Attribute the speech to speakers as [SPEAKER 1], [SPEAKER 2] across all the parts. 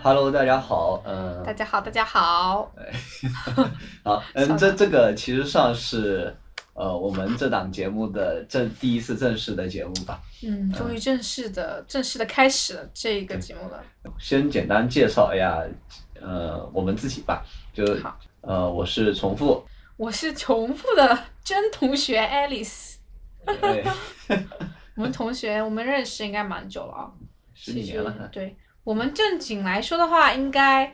[SPEAKER 1] Hello，大家好，嗯、
[SPEAKER 2] 大家好，大家好。
[SPEAKER 1] 好，嗯，这这个其实上是呃我们这档节目的正第一次正式的节目吧。
[SPEAKER 2] 嗯，终于正式的、正式的开始了这个节目了。
[SPEAKER 1] 先简单介绍一下，呃，我们自己吧，就
[SPEAKER 2] 好
[SPEAKER 1] 呃，我是重复，
[SPEAKER 2] 我是重复的真同学 Alice。
[SPEAKER 1] 对，
[SPEAKER 2] 我们同学，我们认识应该蛮久了啊，
[SPEAKER 1] 十几年了。
[SPEAKER 2] 对我们正经来说的话，应该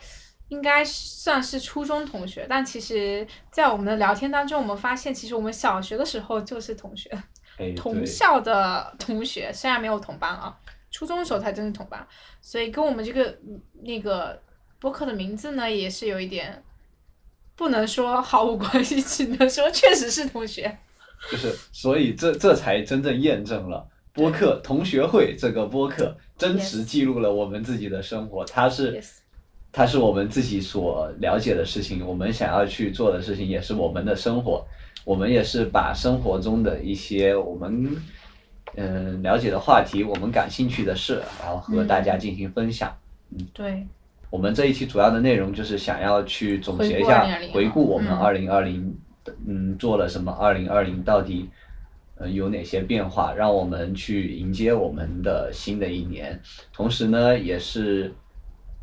[SPEAKER 2] 应该算是初中同学，但其实，在我们的聊天当中，我们发现，其实我们小学的时候就是同学。
[SPEAKER 1] 哎，
[SPEAKER 2] 同，校的同学，虽然没有同班啊，初中的时候才真是同班，所以跟我们这个嗯那个博客的名字呢，也是有一点不能说毫无关系，只能说确实是同学。
[SPEAKER 1] 就是所以这这才真正验证了播客同学会这个播客真实记录了我们自己的生活，它是它是我们自己所了解的事情，我们想要去做的事情，也是我们的生活。我们也是把生活中的一些我们嗯、了解的话题，我们感兴趣的事，然后和
[SPEAKER 2] 嗯
[SPEAKER 1] 大家进行分享。
[SPEAKER 2] 嗯对，
[SPEAKER 1] 我们这一期主要的内容就是想要去总结一下回顾我们
[SPEAKER 2] 嗯
[SPEAKER 1] 二零二零，嗯，做了什么？二零二零到底呃有哪些变化？让我们去迎接我们的新的一年。同时呢，也是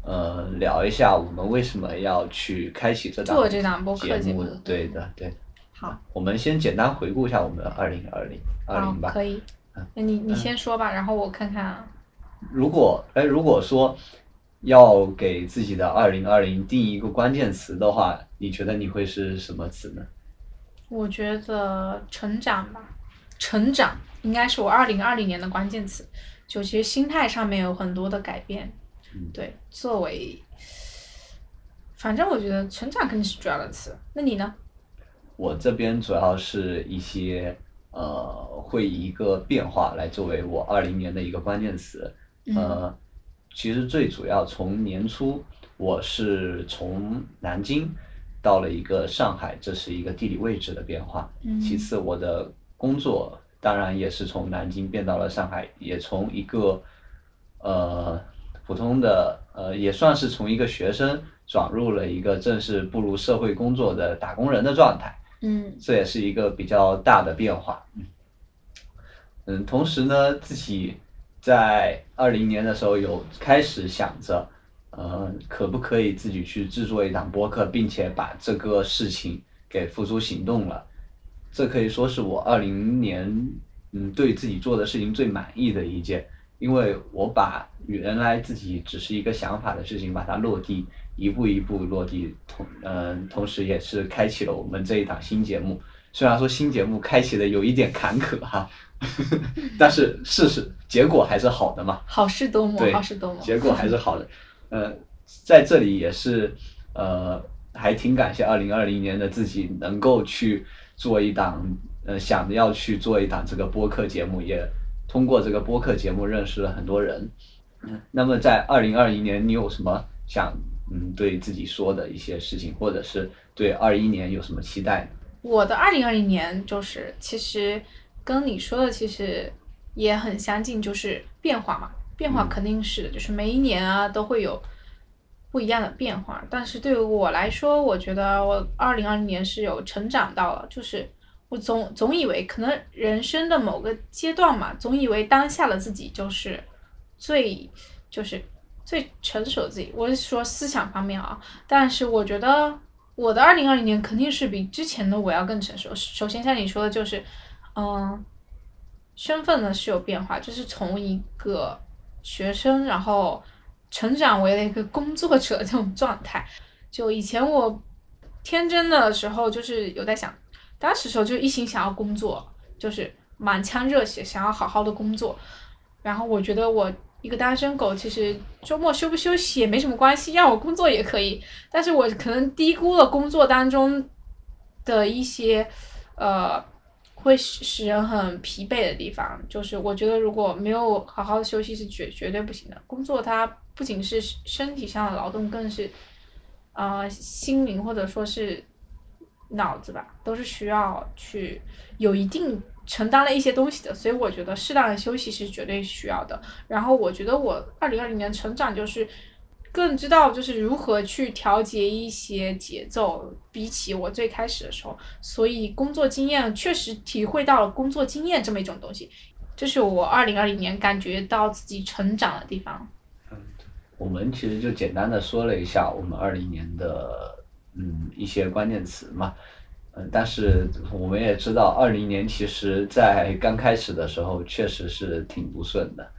[SPEAKER 1] 呃聊一下我们为什么要去开启这档
[SPEAKER 2] 做这档播客节目。
[SPEAKER 1] 对的，对。
[SPEAKER 2] 好，
[SPEAKER 1] 我们先简单回顾一下我们的二零二零二零，吧。
[SPEAKER 2] 可以。那你你先说吧，然后我看看。
[SPEAKER 1] 如果哎，如果说要给自己的二零二零定一个关键词的话，你觉得你会是什么词呢？
[SPEAKER 2] 我觉得成长吧，成长应该是我二零二零年的关键词。就其实心态上面有很多的改变，
[SPEAKER 1] 嗯
[SPEAKER 2] 对，作为，反正我觉得成长肯定是主要的词。那你呢？
[SPEAKER 1] 我这边主要是一些呃，会以一个变化来作为我二零年的一个关键词。
[SPEAKER 2] 嗯
[SPEAKER 1] 呃，其实最主要从年初我是从南京到了一个上海，这是一个地理位置的变化。
[SPEAKER 2] 嗯
[SPEAKER 1] 其次，我的工作当然也是从南京变到了上海，也从一个呃普通的呃也算是从一个学生转入了一个正式步入社会工作的打工人的状态。
[SPEAKER 2] 嗯
[SPEAKER 1] 这也是一个比较大的变化。嗯嗯，同时呢，自己在二零年的时候有开始想着，呃，可不可以自己去制作一档播客，并且把这个事情给付诸行动了。这可以说是我二零年嗯对自己做的事情最满意的一件，因为我把原来自己只是一个想法的事情，把它落地，一步一步落地，同嗯、同时也是开启了我们这一档新节目。虽然说新节目开启的有一点坎坷哈，但是事实结果还是好的嘛。
[SPEAKER 2] 好事多磨，好事多磨。
[SPEAKER 1] 结果还是好的。呃，在这里也是呃，还挺感谢二零二零年的自己能够去做一档呃，想着要去做一档这个播客节目，也通过这个播客节目认识了很多人。嗯，那么在二零二一年，你有什么想嗯对自己说的一些事情，或者是对二一年有什么期待呢？
[SPEAKER 2] 我的二零二零年就是其实跟你说的其实也很相近，就是变化嘛，变化
[SPEAKER 1] 嗯
[SPEAKER 2] 肯定是的，就是每一年啊都会有不一样的变化。但是对于我来说，我觉得我二零二零年是有成长到了，就是我总总以为可能人生的某个阶段嘛，总以为当下的自己就是最就是最成熟自己。我是说思想方面啊，但是我觉得我的二零二零年肯定是比之前的我要更成熟。首先像你说的，就是嗯，身份呢是有变化，就是从一个学生，然后成长为了一个工作者这种状态。就以前我天真的时候，就是有在想，当时时候就一心想要工作，就是满腔热血，想要好好的工作。然后我觉得我一个单身狗，其实周末休不休息也没什么关系，让我工作也可以。但是我可能低估了工作当中的一些呃会使使人很疲惫的地方。就是我觉得如果没有好好的休息是绝绝对不行的。工作它不仅是身体上的劳动，更是呃心灵或者说是脑子吧，都是需要去有一定承担了一些东西的，所以我觉得适当的休息是绝对需要的。然后我觉得我二零二零年成长就是更知道就是如何去调节一些节奏，比起我最开始的时候，所以工作经验确实体会到了工作经验这么一种东西，这是我二零二零年感觉到自己成长的地方。
[SPEAKER 1] 我们其实就简单的说了一下我们二零年的嗯一些关键词嘛，嗯，但是我们也知道二零年其实在刚开始的时候确实是挺不顺的，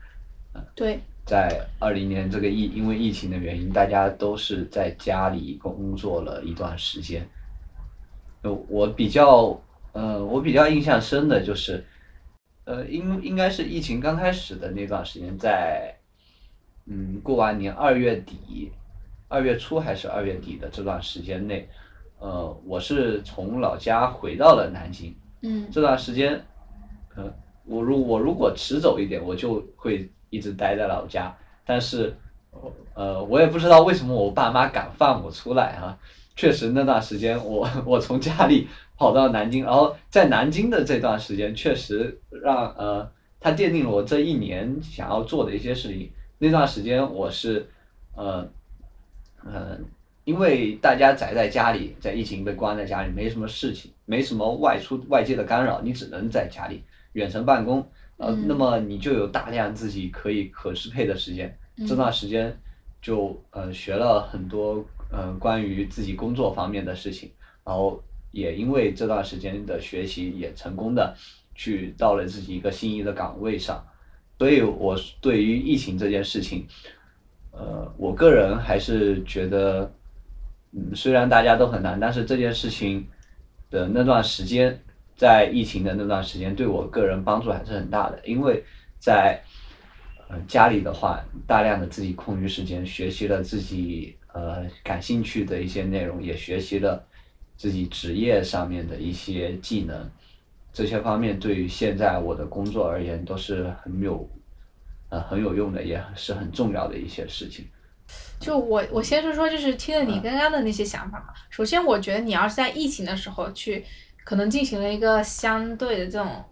[SPEAKER 2] 对，
[SPEAKER 1] 在二零年这个疫因为疫情的原因，大家都是在家里工作了一段时间。呃，我比较呃我比较印象深的就是，呃应应该是疫情刚开始的那段时间，在嗯过完年二月底，二月初还是二月底的这段时间内，呃我是从老家回到了南京。
[SPEAKER 2] 嗯
[SPEAKER 1] 这段时间，呃，我如我如果迟走一点，我就会一直待在老家。但是，呃，我也不知道为什么我爸妈敢放我出来啊。确实那段时间我 我从家里跑到南京，然后在南京的这段时间，确实让呃，它奠定了我这一年想要做的一些事情。那段时间我是，呃，呃，因为大家宅在家里，在疫情被关在家里，没什么事情，没什么外出外界的干扰，你只能在家里远程办公，呃，
[SPEAKER 2] 嗯
[SPEAKER 1] 那么你就有大量自己可以可支配的时间。这段时间就呃学了很多呃关于自己工作方面的事情，然后也因为这段时间的学习，也成功的去到了自己一个心仪的岗位上。所以我对于疫情这件事情，呃，我个人还是觉得，嗯，虽然大家都很难，但是这件事情的那段时间，在疫情的那段时间，对我个人帮助还是很大的，因为在家里的话，大量的自己空余时间，学习了自己呃感兴趣的一些内容，也学习了自己职业上面的一些技能。这些方面对于现在我的工作而言都是很有，呃很有用的，也是很重要的一些事情。
[SPEAKER 2] 就我我先说说，就是听了你
[SPEAKER 1] 嗯
[SPEAKER 2] 刚刚的那些想法嘛。首先，我觉得你要是在疫情的时候去，可能进行了一个相对的这种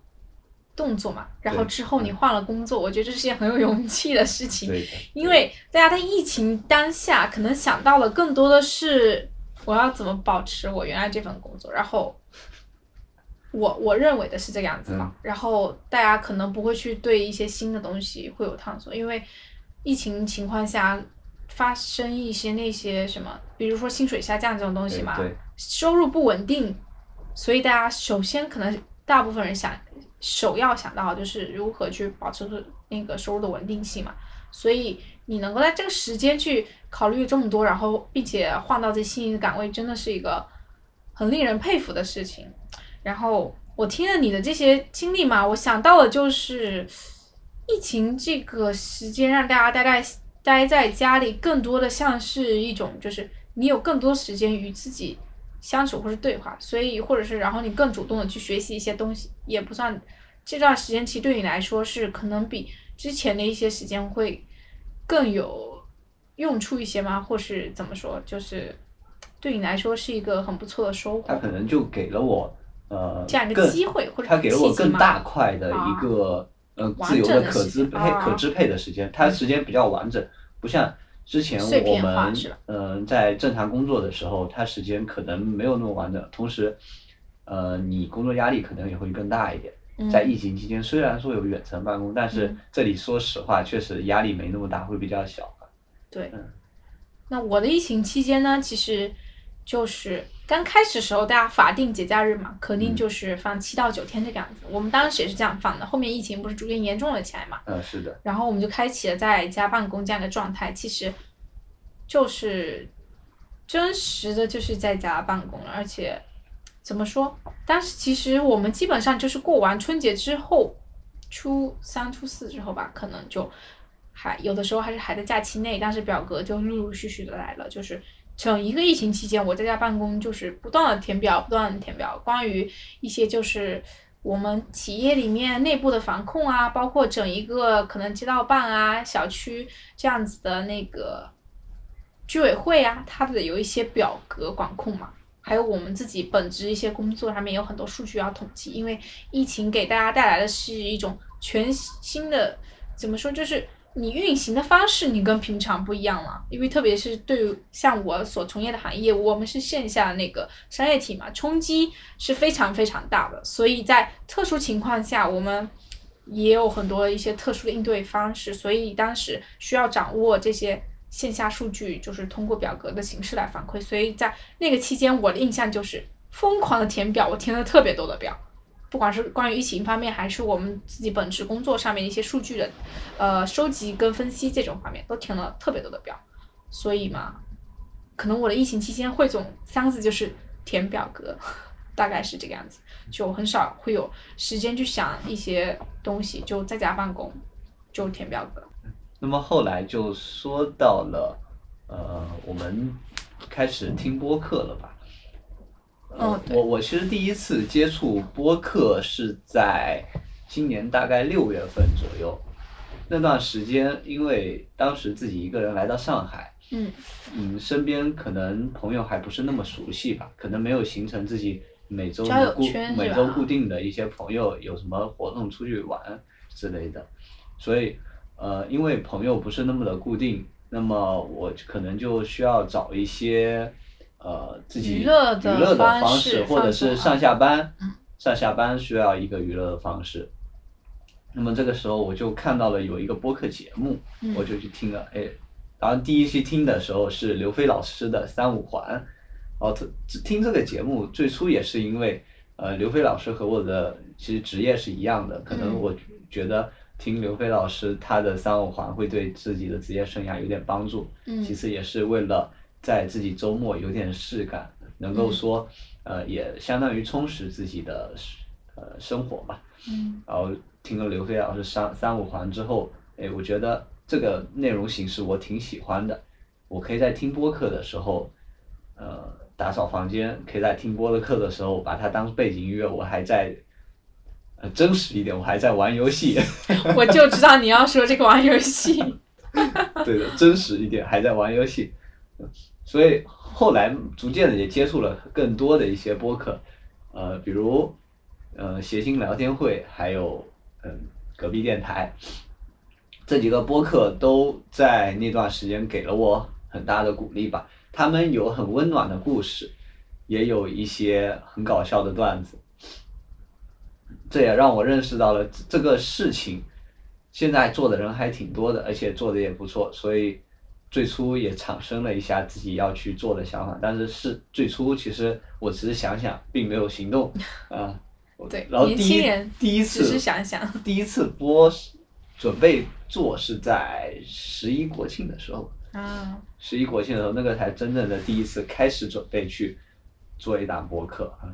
[SPEAKER 2] 动作嘛，然后之后你换了工作，我觉得这是件很有勇气的事情。因为大家在疫情当下，可能想到了更多的是我要怎么保持我原来这份工作，然后我我认为的是这个样子嘛。然后大家可能不会去对一些新的东西会有探索，因为疫情情况下发生一些那些什么，比如说薪水下降这种东西嘛，收入不稳定，所以大家首先可能大部分人想首要想到就是如何去保持那个收入的稳定性嘛。所以你能够在这个时间去考虑这么多，然后并且换到这心仪的岗位，真的是一个很令人佩服的事情。然后我听了你的这些经历嘛，我想到的就是疫情这个时间让大家待在待在家里，更多的像是一种就是你有更多时间与自己相处或是对话，所以或者是然后你更主动的去学习一些东西，也不算这段时间其实对你来说是可能比之前的一些时间会更有用处一些吗？或是怎么说，就是对你来说是一个很不错的收获
[SPEAKER 1] 他，可能就给了我呃
[SPEAKER 2] 这样一个
[SPEAKER 1] 更
[SPEAKER 2] 机会或者
[SPEAKER 1] 他给了我更大块的一个、呃自由
[SPEAKER 2] 的
[SPEAKER 1] 可支配、
[SPEAKER 2] 啊
[SPEAKER 1] 可支配的时间，它时间比较完整，不像之前我们嗯、呃在正常工作的时候，它时间可能没有那么完整，同时呃你工作压力可能也会更大一点。在疫情期间，虽然说有远程办公，但是
[SPEAKER 2] 嗯
[SPEAKER 1] 这里说实话，确实压力没那么大，会比较小。
[SPEAKER 2] 对
[SPEAKER 1] 嗯，
[SPEAKER 2] 那我的疫情期间呢，其实就是刚开始的时候，大家法定节假日嘛，肯定
[SPEAKER 1] 嗯
[SPEAKER 2] 就是放七到九天这个样子。我们当时也是这样放的，后面疫情不是逐渐严重了起来嘛，
[SPEAKER 1] 嗯，是的，
[SPEAKER 2] 然后我们就开启了在家办公这样的状态，其实就是真实的就是在家办公了，而且怎么说？当时其实我们基本上就是过完春节之后，初三、初四之后吧，可能就还有的时候还是还在假期内，但是表格就陆陆续续的来了，就是。整一个疫情期间，我在家办公就是不断的填表，不断的填表，关于一些就是我们企业里面内部的防控啊，包括整一个可能街道办啊、小区这样子的那个居委会啊，它的有一些表格管控嘛，还有我们自己本职一些工作上面有很多数据要统计，因为疫情给大家带来的是一种全新的，怎么说，就是你运行的方式你跟平常不一样了，因为特别是对于像我所从业的行业，我们是线下那个商业体嘛，冲击是非常非常大的，所以在特殊情况下，我们也有很多一些特殊的应对方式，所以当时需要掌握这些线下数据，就是通过表格的形式来反馈，所以在那个期间，我的印象就是疯狂的填表，我填了特别多的表。不管是关于疫情方面，还是我们自己本职工作上面一些数据的，呃，收集跟分析这种方面，都填了特别多的表，所以嘛，可能我的疫情期间汇总三个字就是填表格，大概是这个样子，就很少会有时间去想一些东西，就在家办公，就填表格。
[SPEAKER 1] 那么后来就说到了，呃，我们开始听播客了吧？
[SPEAKER 2] 哦，
[SPEAKER 1] 我我其实第一次接触播客是在今年大概六月份左右，那段时间因为当时自己一个人来到上海，
[SPEAKER 2] 嗯。
[SPEAKER 1] 嗯，身边可能朋友还不是那么熟悉吧，可能没有形成自己每周固每周固定的一些朋友有什么活动出去玩之类的，所以呃，因为朋友不是那么的固定，那么我可能就需要找一些呃自己
[SPEAKER 2] 娱乐的方
[SPEAKER 1] 方
[SPEAKER 2] 式
[SPEAKER 1] 或者是上下班
[SPEAKER 2] 嗯，
[SPEAKER 1] 上下班需要一个娱乐的方式。那么这个时候我就看到了有一个播客节目，
[SPEAKER 2] 嗯
[SPEAKER 1] 我就去听了，哎，然后第一期听的时候是刘飞老师的三五环，然后特听这个节目最初也是因为，呃，刘飞老师和我的其实职业是一样的，可能
[SPEAKER 2] 嗯
[SPEAKER 1] 我觉得听刘飞老师他的三五环会对自己的职业生涯有点帮助，
[SPEAKER 2] 嗯
[SPEAKER 1] 其次也是为了在自己周末有点事干，能够
[SPEAKER 2] 嗯。
[SPEAKER 1] 说，呃，也相当于充实自己的呃生活吧。
[SPEAKER 2] 嗯。
[SPEAKER 1] 然后听了刘飞老师三三五环之后，哎，我觉得这个内容形式我挺喜欢的，我可以在听播客的时候，呃，打扫房间，可以在听播的课的时候把它当背景音乐，我还在，呃，真实一点，我还在玩游戏，
[SPEAKER 2] 我就知道你要说这个玩游戏。
[SPEAKER 1] 对的，真实一点，还在玩游戏，所以后来逐渐的也接触了更多的一些播客，呃，比如呃谐星聊天会，还有嗯隔壁电台，这几个播客都在那段时间给了我很大的鼓励吧。他们有很温暖的故事，也有一些很搞笑的段子，这也让我认识到了这个事情。现在做的人还挺多的，而且做的也不错，所以最初也产生了一下自己要去做的想法。但是是最初其实我只是想想，并没有行动 啊。我
[SPEAKER 2] 对
[SPEAKER 1] 然后
[SPEAKER 2] 人
[SPEAKER 1] 第一次
[SPEAKER 2] 只是想想。
[SPEAKER 1] 第一次播是准备做是在十一国庆的时候，
[SPEAKER 2] 啊，
[SPEAKER 1] 十一国庆的时候，那个才真正的第一次开始准备去做一档播客啊，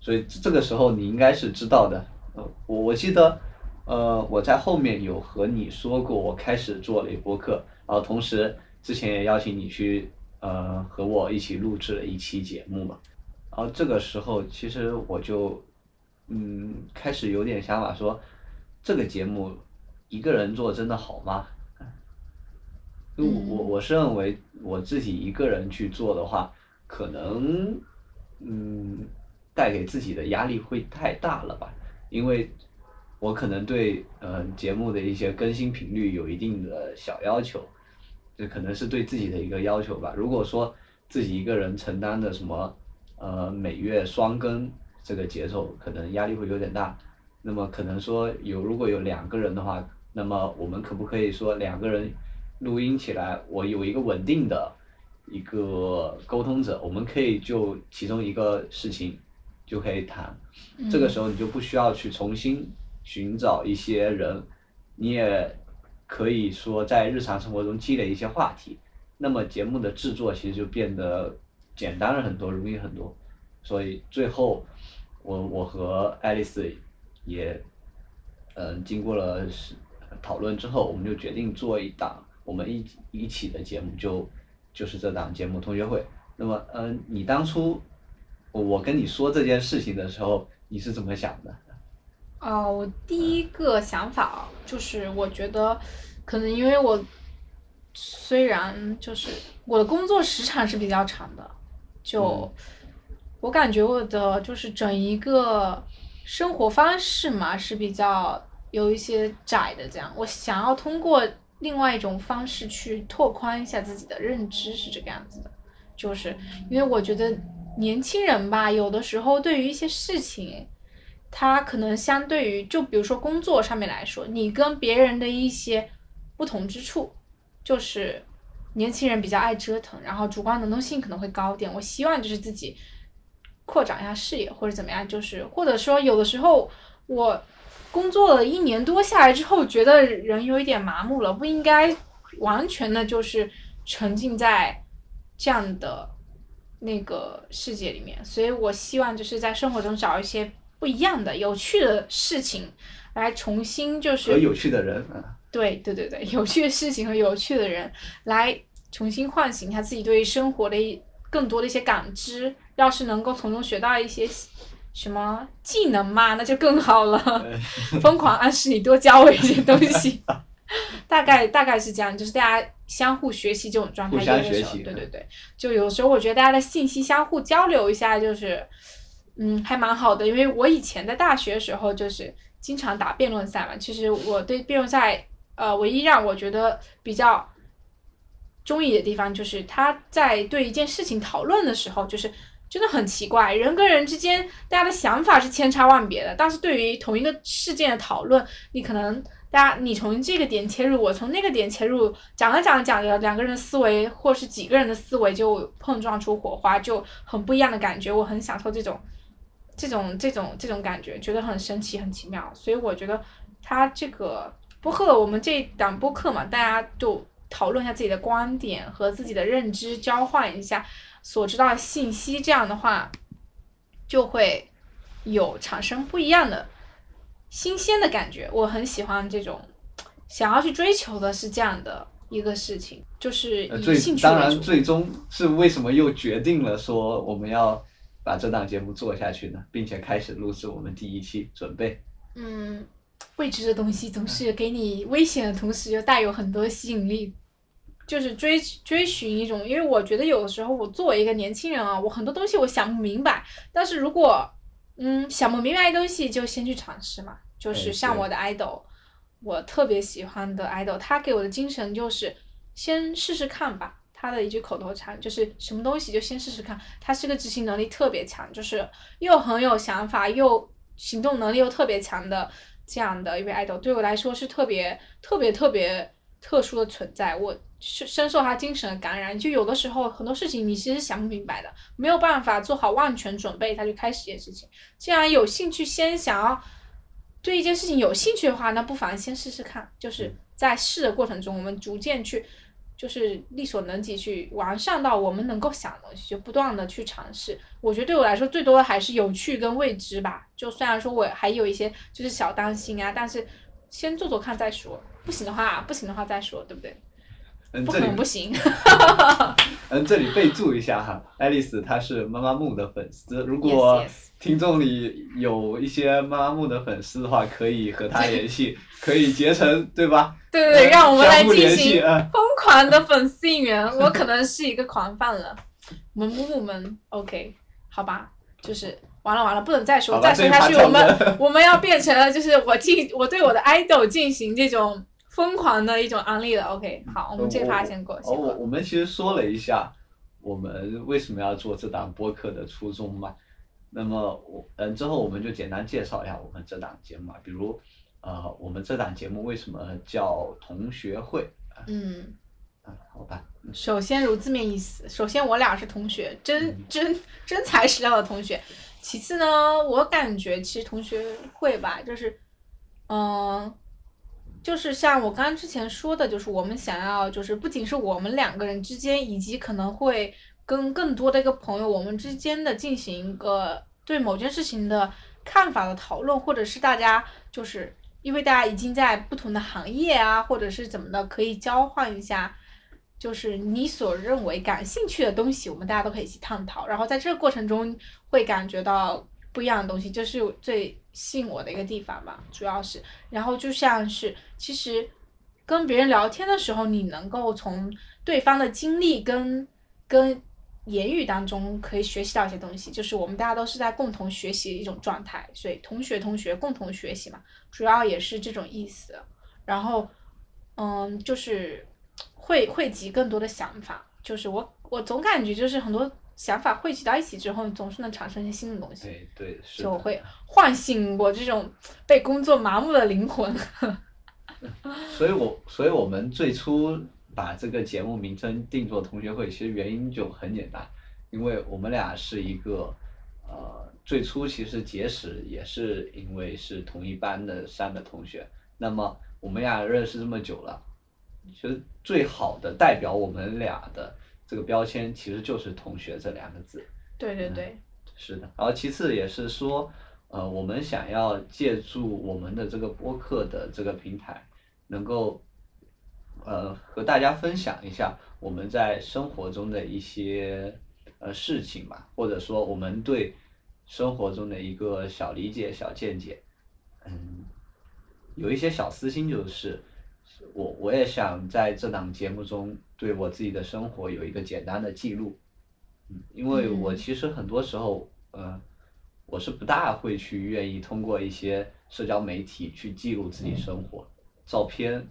[SPEAKER 1] 所以这个时候你应该是知道的。呃，我我记得，呃，我在后面有和你说过，我开始做了一播客，然后同时之前也邀请你去呃和我一起录制了一期节目嘛，然后这个时候其实我就嗯开始有点想法说，这个节目一个人做真的好吗？因为我我我是认为我自己一个人去做的话，可能嗯带给自己的压力会太大了吧，因为我可能对呃节目的一些更新频率有一定的小要求，这可能是对自己的一个要求吧。如果说自己一个人承担的什么呃每月双更这个节奏，可能压力会有点大。那么可能说有如果有两个人的话，那么我们可不可以说两个人录音起来，我有一个稳定的一个沟通者，我们可以就其中一个事情就可以谈。这个时候你就不需要去重新寻找一些人，你也可以说在日常生活中积累一些话题，那么节目的制作其实就变得简单了很多，容易很多。所以最后，我我和爱丽丝也，嗯、经过了讨论之后，我们就决定做一档我们一一起的节目，就就是这档节目同学会。那么，嗯、你当初我跟你说这件事情的时候，你是怎么想的？
[SPEAKER 2] 哦，我第一个想法啊就是，我觉得可能因为我虽然就是我的工作时长是比较长的，就、我感觉我的就是整一个生活方式嘛是比较有一些窄的，这样我想要通过另外一种方式去拓宽一下自己的认知，是这个样子的。就是因为我觉得年轻人吧，有的时候对于一些事情，他可能相对于就比如说工作上面来说，你跟别人的一些不同之处，就是年轻人比较爱折腾，然后主观能动性可能会高点。我希望就是自己扩展一下视野或者怎么样，就是或者说有的时候我工作了一年多下来之后，觉得人有一点麻木了，不应该完全的就是沉浸在。这样的那个世界里面，所以我希望就是在生活中找一些不一样的、有趣的事情，来重新就是
[SPEAKER 1] 和有趣的人
[SPEAKER 2] 对对对对，有趣的事情和有趣的人，来重新唤醒一下自己对生活的更多的一些感知。要是能够从中学到一些什么技能嘛，那就更好了。疯狂暗示你多教我一些东西。大概大概是这样，就是大家相互学习这种状态，对对对，就有时候我觉得大家的信息相互交流一下，就是，嗯，还蛮好的。因为我以前在大学的时候就是经常打辩论赛嘛，其实我对辩论赛，呃，唯一让我觉得比较中意的地方，就是他在对一件事情讨论的时候，就是真的很奇怪，人跟人之间大家的想法是千差万别的，但是对于同一个事件的讨论，你可能。大家，你从这个点切入，我从那个点切入，讲着讲着讲着，两个人的思维或是几个人的思维就碰撞出火花，就很不一样的感觉。我很享受这种，这种这种这种感觉，觉得很神奇，很奇妙。所以我觉得他这个播客，我们这档播客嘛，大家就讨论一下自己的观点和自己的认知，交换一下所知道的信息，这样的话就会有产生不一样的。新鲜的感觉，我很喜欢这种，想要去追求的是这样的一个事情，就是以兴趣
[SPEAKER 1] 当然，最终是为什么又决定了说我们要把这档节目做下去呢？并且开始录制我们第一期准备。
[SPEAKER 2] 嗯，未知的东西总是给你危险的同时又带有很多吸引力，就是追追寻一种，因为我觉得有的时候我作为一个年轻人啊，我很多东西我想不明白，但是如果嗯想不明白的东西就先去尝试嘛。就是像我的 idol，我特别喜欢的 idol，他给我的精神就是先试试看吧。他的一句口头禅就是什么东西就先试试看。他是个执行能力特别强，就是又很有想法，又行动能力又特别强的这样的一位 idol，对我来说是特别特别特别特殊的存在。我深深受他精神的感染。就有的时候很多事情你其实想不明白的，没有办法做好万全准备，他就开始一件事情。既然有兴趣，先想要。对一件事情有兴趣的话，那不妨先试试看。就是在试的过程中，我们逐渐去，就是力所能及去完善到我们能够想的东西，就不断的去尝试。我觉得对我来说，最多的还是有趣跟未知吧。就虽然说我还有一些就是小担心啊，但是先做做看再说。不行的话，不行的话再说，对不对？不可能不行。
[SPEAKER 1] 嗯，这里备注一下哈，爱丽丝她是妈妈木的粉丝。如果听众里有一些妈妈木的粉丝的话，可以和她联系，可以结成，对吧？
[SPEAKER 2] 对对对，让我们来进行疯狂的粉丝应援。我可能是一个狂 fan 了。我们木木们，OK，好吧，就是完了完了，不能再说，再说下去我们 我们要变成了就是我进我对我的 idol 进行这种。疯狂的一种安利了，OK，好，我们这趴先过。
[SPEAKER 1] 哦，我我们其实说了一下，我们为什么要做这档播客的初衷嘛。那么我嗯，之后我们就简单介绍一下我们这档节目，比如呃，我们这档节目为什么叫同学会？
[SPEAKER 2] 嗯，
[SPEAKER 1] 嗯，好吧。
[SPEAKER 2] 首先如字面意思，首先我俩是同学，真 真真材实料的同学。其次呢，我感觉其实同学会吧，就是嗯。就是像我刚刚之前说的，就是我们想要，就是不仅是我们两个人之间，以及可能会跟更多的一个朋友，我们之间的进行一个对某件事情的看法的讨论，或者是大家就是因为大家已经在不同的行业啊，或者是怎么的，可以交换一下，就是你所认为感兴趣的东西，我们大家都可以一起探讨，然后在这个过程中会感觉到不一样的东西，就是最。吸引我的一个地方吧，主要是，然后就像是，其实跟别人聊天的时候，你能够从对方的经历跟跟言语当中可以学习到一些东西，就是我们大家都是在共同学习一种状态，所以同学同学共同学习嘛，主要也是这种意思。然后嗯，就是会汇集更多的想法。就是我我总感觉就是很多想法汇集到一起之后，总是能产生一些新的东西。
[SPEAKER 1] 对对，是的。
[SPEAKER 2] 就会唤醒我这种被工作麻木的灵魂。
[SPEAKER 1] 所以我所以我们最初把这个节目名称定做同学会，其实原因就很简单，因为我们俩是一个呃最初其实结识也是因为是同一班的三个同学，那么我们俩认识这么久了，其实最好的代表我们俩的这个标签其实就是同学这两个字。
[SPEAKER 2] 对对对。
[SPEAKER 1] 是的，然后其次也是说，呃，我们想要借助我们的这个播客的这个平台。能够，呃，和大家分享一下我们在生活中的一些呃事情吧，或者说我们对生活中的一个小理解、小见解，嗯，有一些小私心，就是我我也想在这档节目中对我自己的生活有一个简单的记录，嗯，因为我其实很多时候，呃，我是不大会去愿意通过一些社交媒体去记录自己生活。照片，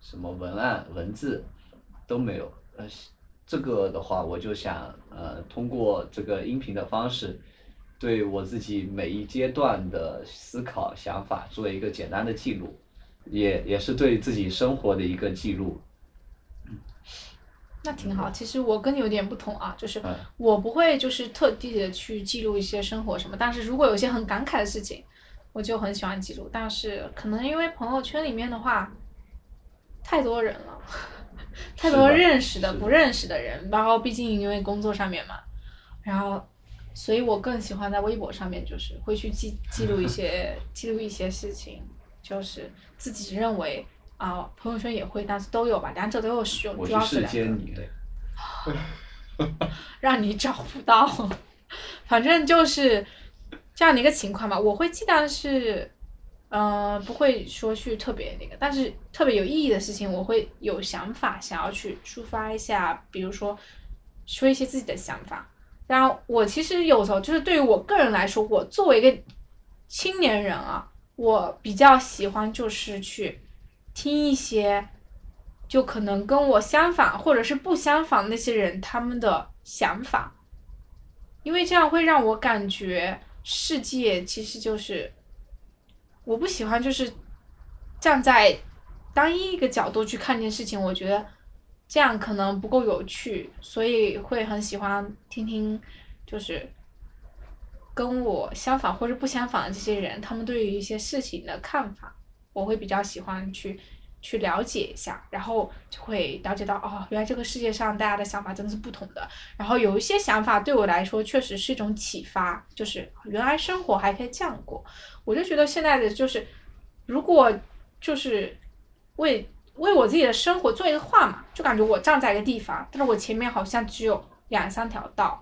[SPEAKER 1] 什么文案、文字都没有。呃，这个的话，我就想呃，通过这个音频的方式，对我自己每一阶段的思考、想法做一个简单的记录，也也是对自己生活的一个记录。
[SPEAKER 2] 那挺好。其实我跟你有点不同啊，就是我不会就是特地的去记录一些生活什么，但是如果有些很感慨的事情。我就很喜欢记录，但是可能因为朋友圈里面的话，太多人了，太多认识的、不认识的人，然后毕竟因为工作上面嘛，然后，所以我更喜欢在微博上面，就是会去记记录一些记录一些事情，就是自己认为啊，朋友圈也会，但是都有吧，两者都有使用，主要是两个，让你找不到，反正就是。这样的一个情况吧，我会记得是，嗯，不会说去特别那个，但是特别有意义的事情，我会有想法想要去抒发一下，比如说说一些自己的想法。然后我其实有时候就是对于我个人来说，我作为一个青年人啊，我比较喜欢就是去听一些，就可能跟我相反或者是不相仿那些人他们的想法，因为这样会让我感觉。世界其实就是，我不喜欢就是站在单一一个角度去看这件事情，我觉得这样可能不够有趣，所以会很喜欢听听就是跟我相反或者不相反的这些人，他们对于一些事情的看法，我会比较喜欢去。去了解一下，然后就会了解到哦，原来这个世界上大家的想法真的是不同的。然后有一些想法对我来说确实是一种启发，就是原来生活还可以这样过。我就觉得现在的就是，如果就是为为我自己的生活做一个画嘛，就感觉我站在一个地方，但是我前面好像只有两三条道，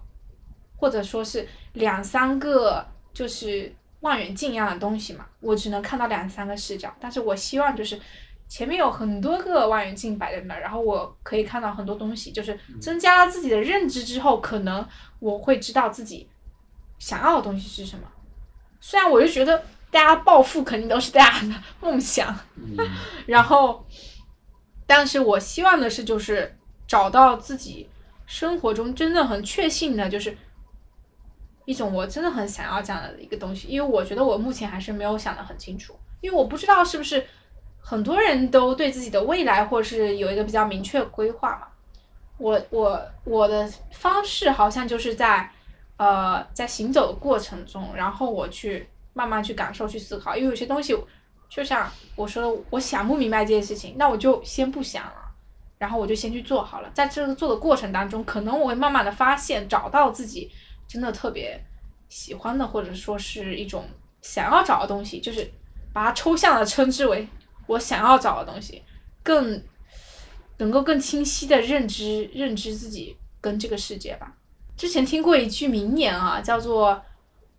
[SPEAKER 2] 或者说是两三个就是望远镜一样的东西嘛，我只能看到两三个视角。但是我希望就是。前面有很多个望远镜摆在那儿，然后我可以看到很多东西，就是增加了自己的认知之后，可能我会知道自己想要的东西是什么。虽然我就觉得大家暴富肯定都是大家的 梦想，然后，但是我希望的是就是找到自己生活中真的很确信的，就是一种我真的很想要这样的一个东西。因为我觉得我目前还是没有想得很清楚，因为我不知道是不是。很多人都对自己的未来或是有一个比较明确规划嘛。我我我的方式好像就是在，呃，在行走的过程中，然后我去慢慢去感受、去思考。因为有些东西，就像我说的，我想不明白这件事情，那我就先不想了，然后我就先去做好了。在这个做的过程当中，可能我会慢慢的发现，找到自己真的特别喜欢的，或者说是一种想要找的东西，就是把它抽象的称之为。我想要找的东西，更能够更清晰的认知认知自己跟这个世界吧。之前听过一句名言啊，叫做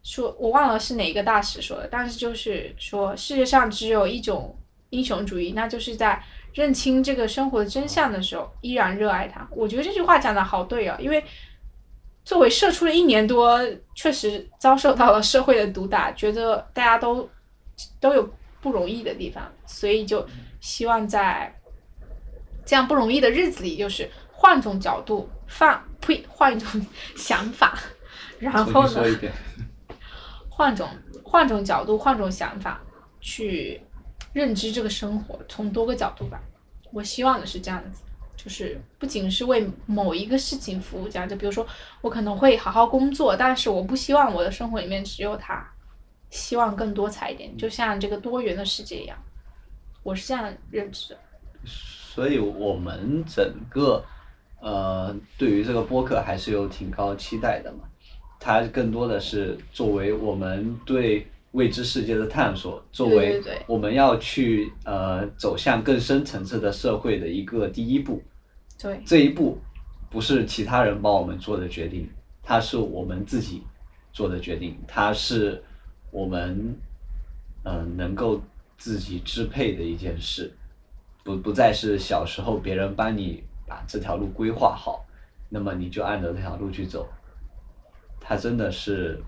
[SPEAKER 2] 说，我忘了是哪个大师说的，但是就是说世界上只有一种英雄主义，那就是在认清这个生活的真相的时候依然热爱它。我觉得这句话讲的好对啊，因为作为社畜了一年多，确实遭受到了社会的毒打，觉得大家都都有。不容易的地方，所以就希望在这样不容易的日子里，就是换种角度，放 呸，换一种想法，然后呢。换种换种角度，换种想法去认知这个生活，从多个角度吧。我希望的是这样子，就是不仅是为某一个事情服务，这样就比如说我可能会好好工作，但是我不希望我的生活里面只有他，希望更多彩一点，就像这个多元的世界一样。我是这样认知的。
[SPEAKER 1] 所以我们整个呃对于这个播客还是有挺高期待的嘛。它更多的是作为我们对未知世界的探索，作为我们要去呃走向更深层次的社会的一个第一步。这一步不是其他人帮我们做的决定，它是我们自己做的决定，它是我们嗯、能够自己支配的一件事，不不再是小时候别人帮你把这条路规划好，那么你就按照这条路去走。它真的是，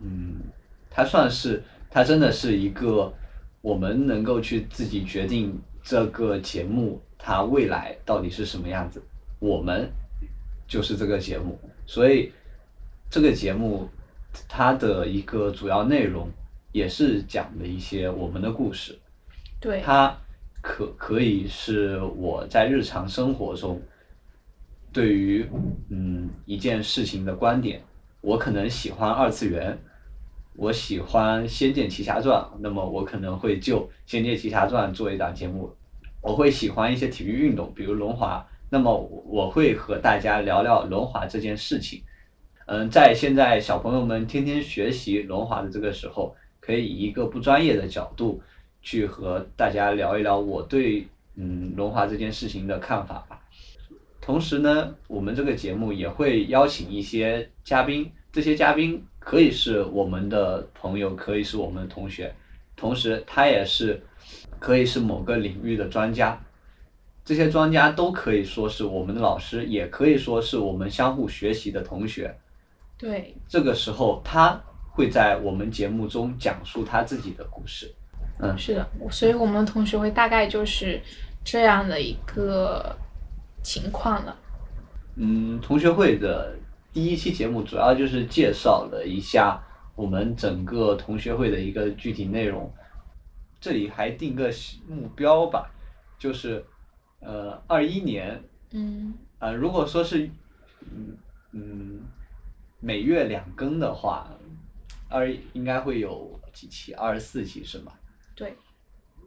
[SPEAKER 1] 嗯，它算是它真的是一个我们能够去自己决定这个节目它未来到底是什么样子，我们就是这个节目，所以这个节目它的一个主要内容也是讲的一些我们的故事，
[SPEAKER 2] 对，
[SPEAKER 1] 它可可以是我在日常生活中对于嗯一件事情的观点，我可能喜欢二次元，我喜欢《仙剑奇侠传》，那么我可能会就《仙剑奇侠传》做一档节目。我会喜欢一些体育运动，比如轮滑，那么我会和大家聊聊轮滑这件事情。嗯，在现在小朋友们天天学习轮滑的这个时候，可以以一个不专业的角度去和大家聊一聊我对嗯轮滑这件事情的看法吧。同时呢，我们这个节目也会邀请一些嘉宾，这些嘉宾可以是我们的朋友，可以是我们的同学，同时他也是可以是某个领域的专家。这些专家都可以说是我们的老师，也可以说是我们相互学习的同学。
[SPEAKER 2] 对，
[SPEAKER 1] 这个时候，他会在我们节目中讲述他自己的故事。嗯，
[SPEAKER 2] 是的，所以我们同学会大概就是这样的一个情况了。
[SPEAKER 1] 嗯，同学会的第一期节目主要就是介绍了一下我们整个同学会的一个具体内容。这里还定个目标吧，就是呃，二一年
[SPEAKER 2] 嗯，
[SPEAKER 1] 呃，如果说是嗯嗯每月两更的话，二应该会有几期？二十四期是吗？
[SPEAKER 2] 对，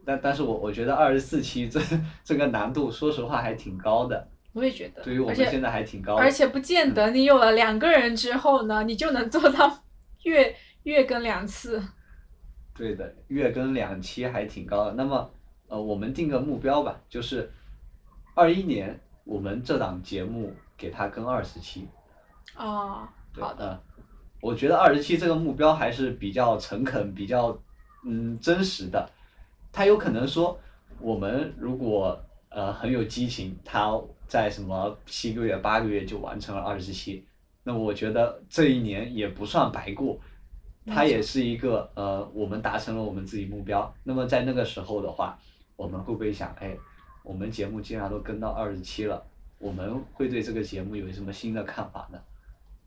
[SPEAKER 1] 但但是我我觉得二十四期这这个难度，说实话还挺高的，
[SPEAKER 2] 我也觉得。
[SPEAKER 1] 对于我们现在还挺高的。
[SPEAKER 2] 而且不见得你有了两个人之后呢，你就能做到 月月更两次。
[SPEAKER 1] 对的，月更两期还挺高的。那么，呃，我们定个目标吧，就是二一年我们这档节目给它更二十期。
[SPEAKER 2] 哦，好的，
[SPEAKER 1] 呃我觉得二十期这个目标还是比较诚恳、比较嗯真实的。他有可能说，我们如果呃很有激情，他在什么七个月、八个月就完成了二十期，那我觉得这一年也不算白过。它也是一个呃，我们达成了我们自己目标。那么在那个时候的话，我们会不会想，哎，我们节目既然都跟到二十期了，我们会对这个节目有什么新的看法呢？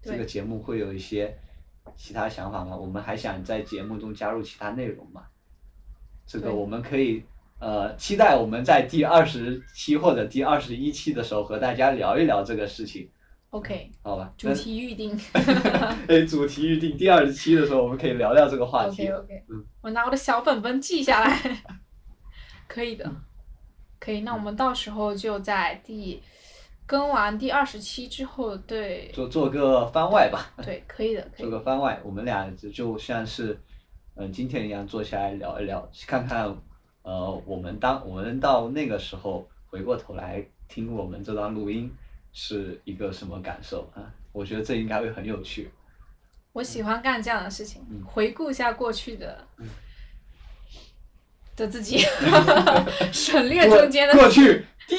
[SPEAKER 1] 这个节目会有一些其他想法吗？我们还想在节目中加入其他内容吗？这个我们可以呃期待我们在第二十期或者第二十一期的时候和大家聊一聊这个事情，
[SPEAKER 2] OK，
[SPEAKER 1] 好吧？
[SPEAKER 2] 主题预定。
[SPEAKER 1] 哎，主题预定第二十期的时候，我们可以聊聊这个话题。
[SPEAKER 2] OK OK，
[SPEAKER 1] 嗯
[SPEAKER 2] 我拿我的小本本记下来。可以的，可以。那我们到时候就在第更完第二十期之后，对
[SPEAKER 1] 做做个番外吧，
[SPEAKER 2] 对，可以的，可
[SPEAKER 1] 做
[SPEAKER 2] 以做。
[SPEAKER 1] 个番外，我们俩就就像是，嗯、今天一样坐下来聊一聊，看看，呃，我们当我们到那个时候回过头来听我们这段录音是一个什么感受啊？我觉得这应该会很有趣。
[SPEAKER 2] 我喜欢干这样的事情，
[SPEAKER 1] 嗯
[SPEAKER 2] 回顾一下过去的。的自己，省略中间的
[SPEAKER 1] 过去低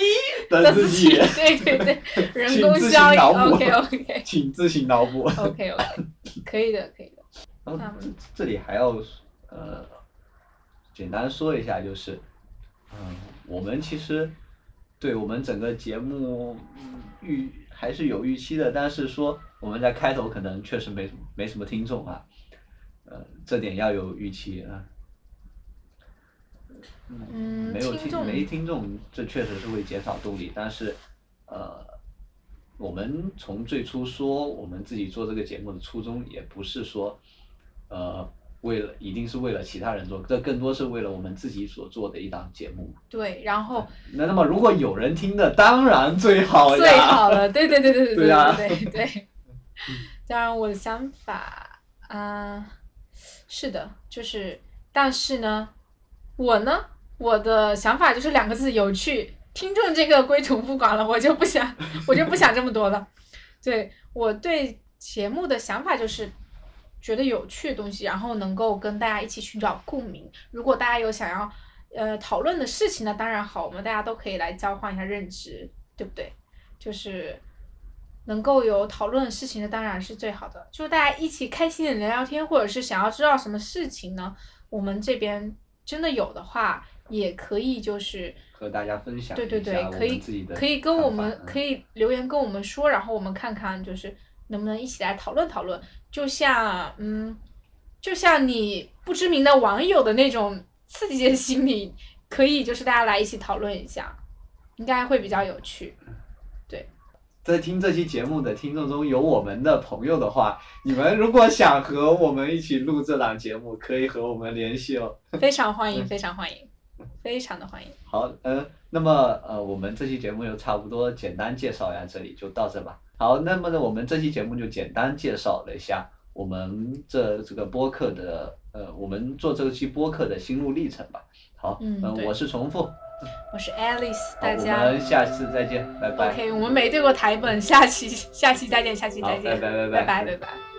[SPEAKER 1] 的
[SPEAKER 2] 的
[SPEAKER 1] 自己，
[SPEAKER 2] 对对对，人工效应
[SPEAKER 1] 脑补
[SPEAKER 2] ，OK OK
[SPEAKER 1] 请自行脑补。
[SPEAKER 2] OK OK，可以的可以的，
[SPEAKER 1] 然后
[SPEAKER 2] 那
[SPEAKER 1] 这这里还要呃简单说一下，就是嗯、我们其实对我们整个节目嗯预还是有预期的，但是说我们在开头可能确实没没什么听众啊，呃，这点要有预期啊。
[SPEAKER 2] 嗯，
[SPEAKER 1] 没有
[SPEAKER 2] 听众
[SPEAKER 1] 没听众，这确实是会减少动力。但是，呃，我们从最初说我们自己做这个节目的初衷，也不是说，呃，为了一定是为了其他人做，这更多是为了我们自己所做的一档节目。
[SPEAKER 2] 对，然后
[SPEAKER 1] 那那么，如果有人听的，当然最好呀。
[SPEAKER 2] 最好了，对对对对对
[SPEAKER 1] 对啊
[SPEAKER 2] 对对对。当然，我的想法，啊、是的，就是，但是呢，我呢，我的想法就是两个字：有趣。听众这个归途不管了，我就不想，我就不想这么多了。对我对节目的想法就是，觉得有趣的东西，然后能够跟大家一起寻找共鸣。如果大家有想要呃讨论的事情呢，当然好，我们大家都可以来交换一下认知，对不对？就是能够有讨论的事情呢，当然是最好的。就是大家一起开心的聊聊天，或者是想要知道什么事情呢，我们这边真的有的话，也可以就是
[SPEAKER 1] 和大家分享
[SPEAKER 2] 对对对可以可以跟我们可以留言跟我们说，然后我们看看就是能不能一起来讨论讨论。就像嗯，就像你不知名的网友的那种刺激的心理，可以就是大家来一起讨论一下，应该会比较有趣。
[SPEAKER 1] 对在听这期节目的听众中有我们的朋友的话，你们如果想和我们一起录这档节目，可以和我们联系哦。
[SPEAKER 2] 非常欢迎，非常欢迎，非常的欢迎。
[SPEAKER 1] 好，嗯、那么呃，我们这期节目就差不多简单介绍一下，这里就到这吧。好，那么呢，我们这期节目就简单介绍了一下我们这这个播客的呃，我们做这期播客的心路历程吧。好，呃
[SPEAKER 2] 嗯对
[SPEAKER 1] 我是重复，
[SPEAKER 2] 我是 Alice，大家我
[SPEAKER 1] 们下次再见，拜拜。
[SPEAKER 2] OK，我们没对过台本，下期下期再见，下期再见，
[SPEAKER 1] 拜拜拜
[SPEAKER 2] 拜拜拜拜。
[SPEAKER 1] 拜